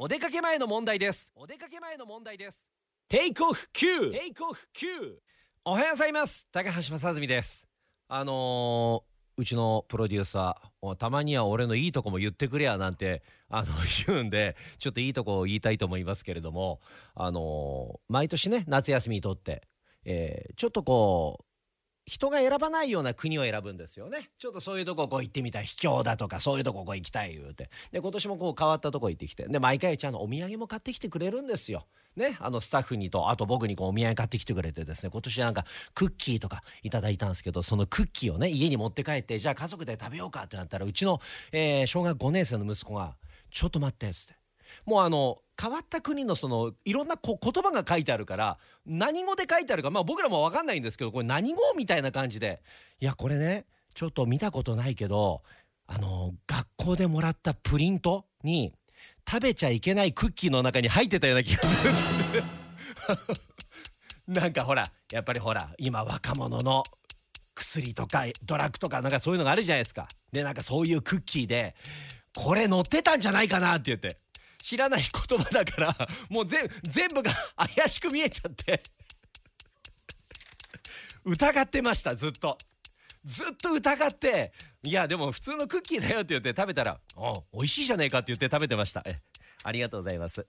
お出かけ前の問題です。お出かけ前の問題です。テイクオフ9テイクオフ9おはようございます。高橋正澄です。あのー、うちのプロデューサーたまには俺のいいとこも言ってくれやなんてあの 言うんでちょっといいとこを言いたいと思いますけれどもあのー、毎年ね夏休みにとって、えー、ちょっとこう人が選ばないような国を選ぶんですよね。ちょっとそういうとここう行ってみたい。秘境だとかそういうとここう行きたい言うて。で今年もこう変わったとこ行ってきて。で毎回ちゃんとお土産も買ってきてくれるんですよ。ね、あのスタッフにとあと僕にこうお土産買ってきてくれてですね。今年なんかクッキーとかいただいたんですけどそのクッキーをね家に持って帰ってじゃあ家族で食べようかってなったらうちの、えー、小学5年生の息子が「ちょっと待って」っつって。もうあの変わった国のそのいろんなこ言葉が書いてあるから何語で書いてあるかまあ僕らも分かんないんですけどこれ何語みたいな感じでいやこれねちょっと見たことないけどあの学校でもらったプリントに食べちゃいけないクッキーの中に入ってたような気がする。なんかほらやっぱりほら今若者の薬とかドラッグとかなんかそういうのがあるじゃないですか。でなんかそういうクッキーでこれ乗ってたんじゃないかなって言って。知らない言葉だからもう全部が怪しく見えちゃって。疑ってましたずっと。ずっと疑っていやでも普通のクッキーだよって言って食べたら「お美味しいじゃねえか」って言って食べてました。ありがとうございます。